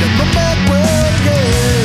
the back world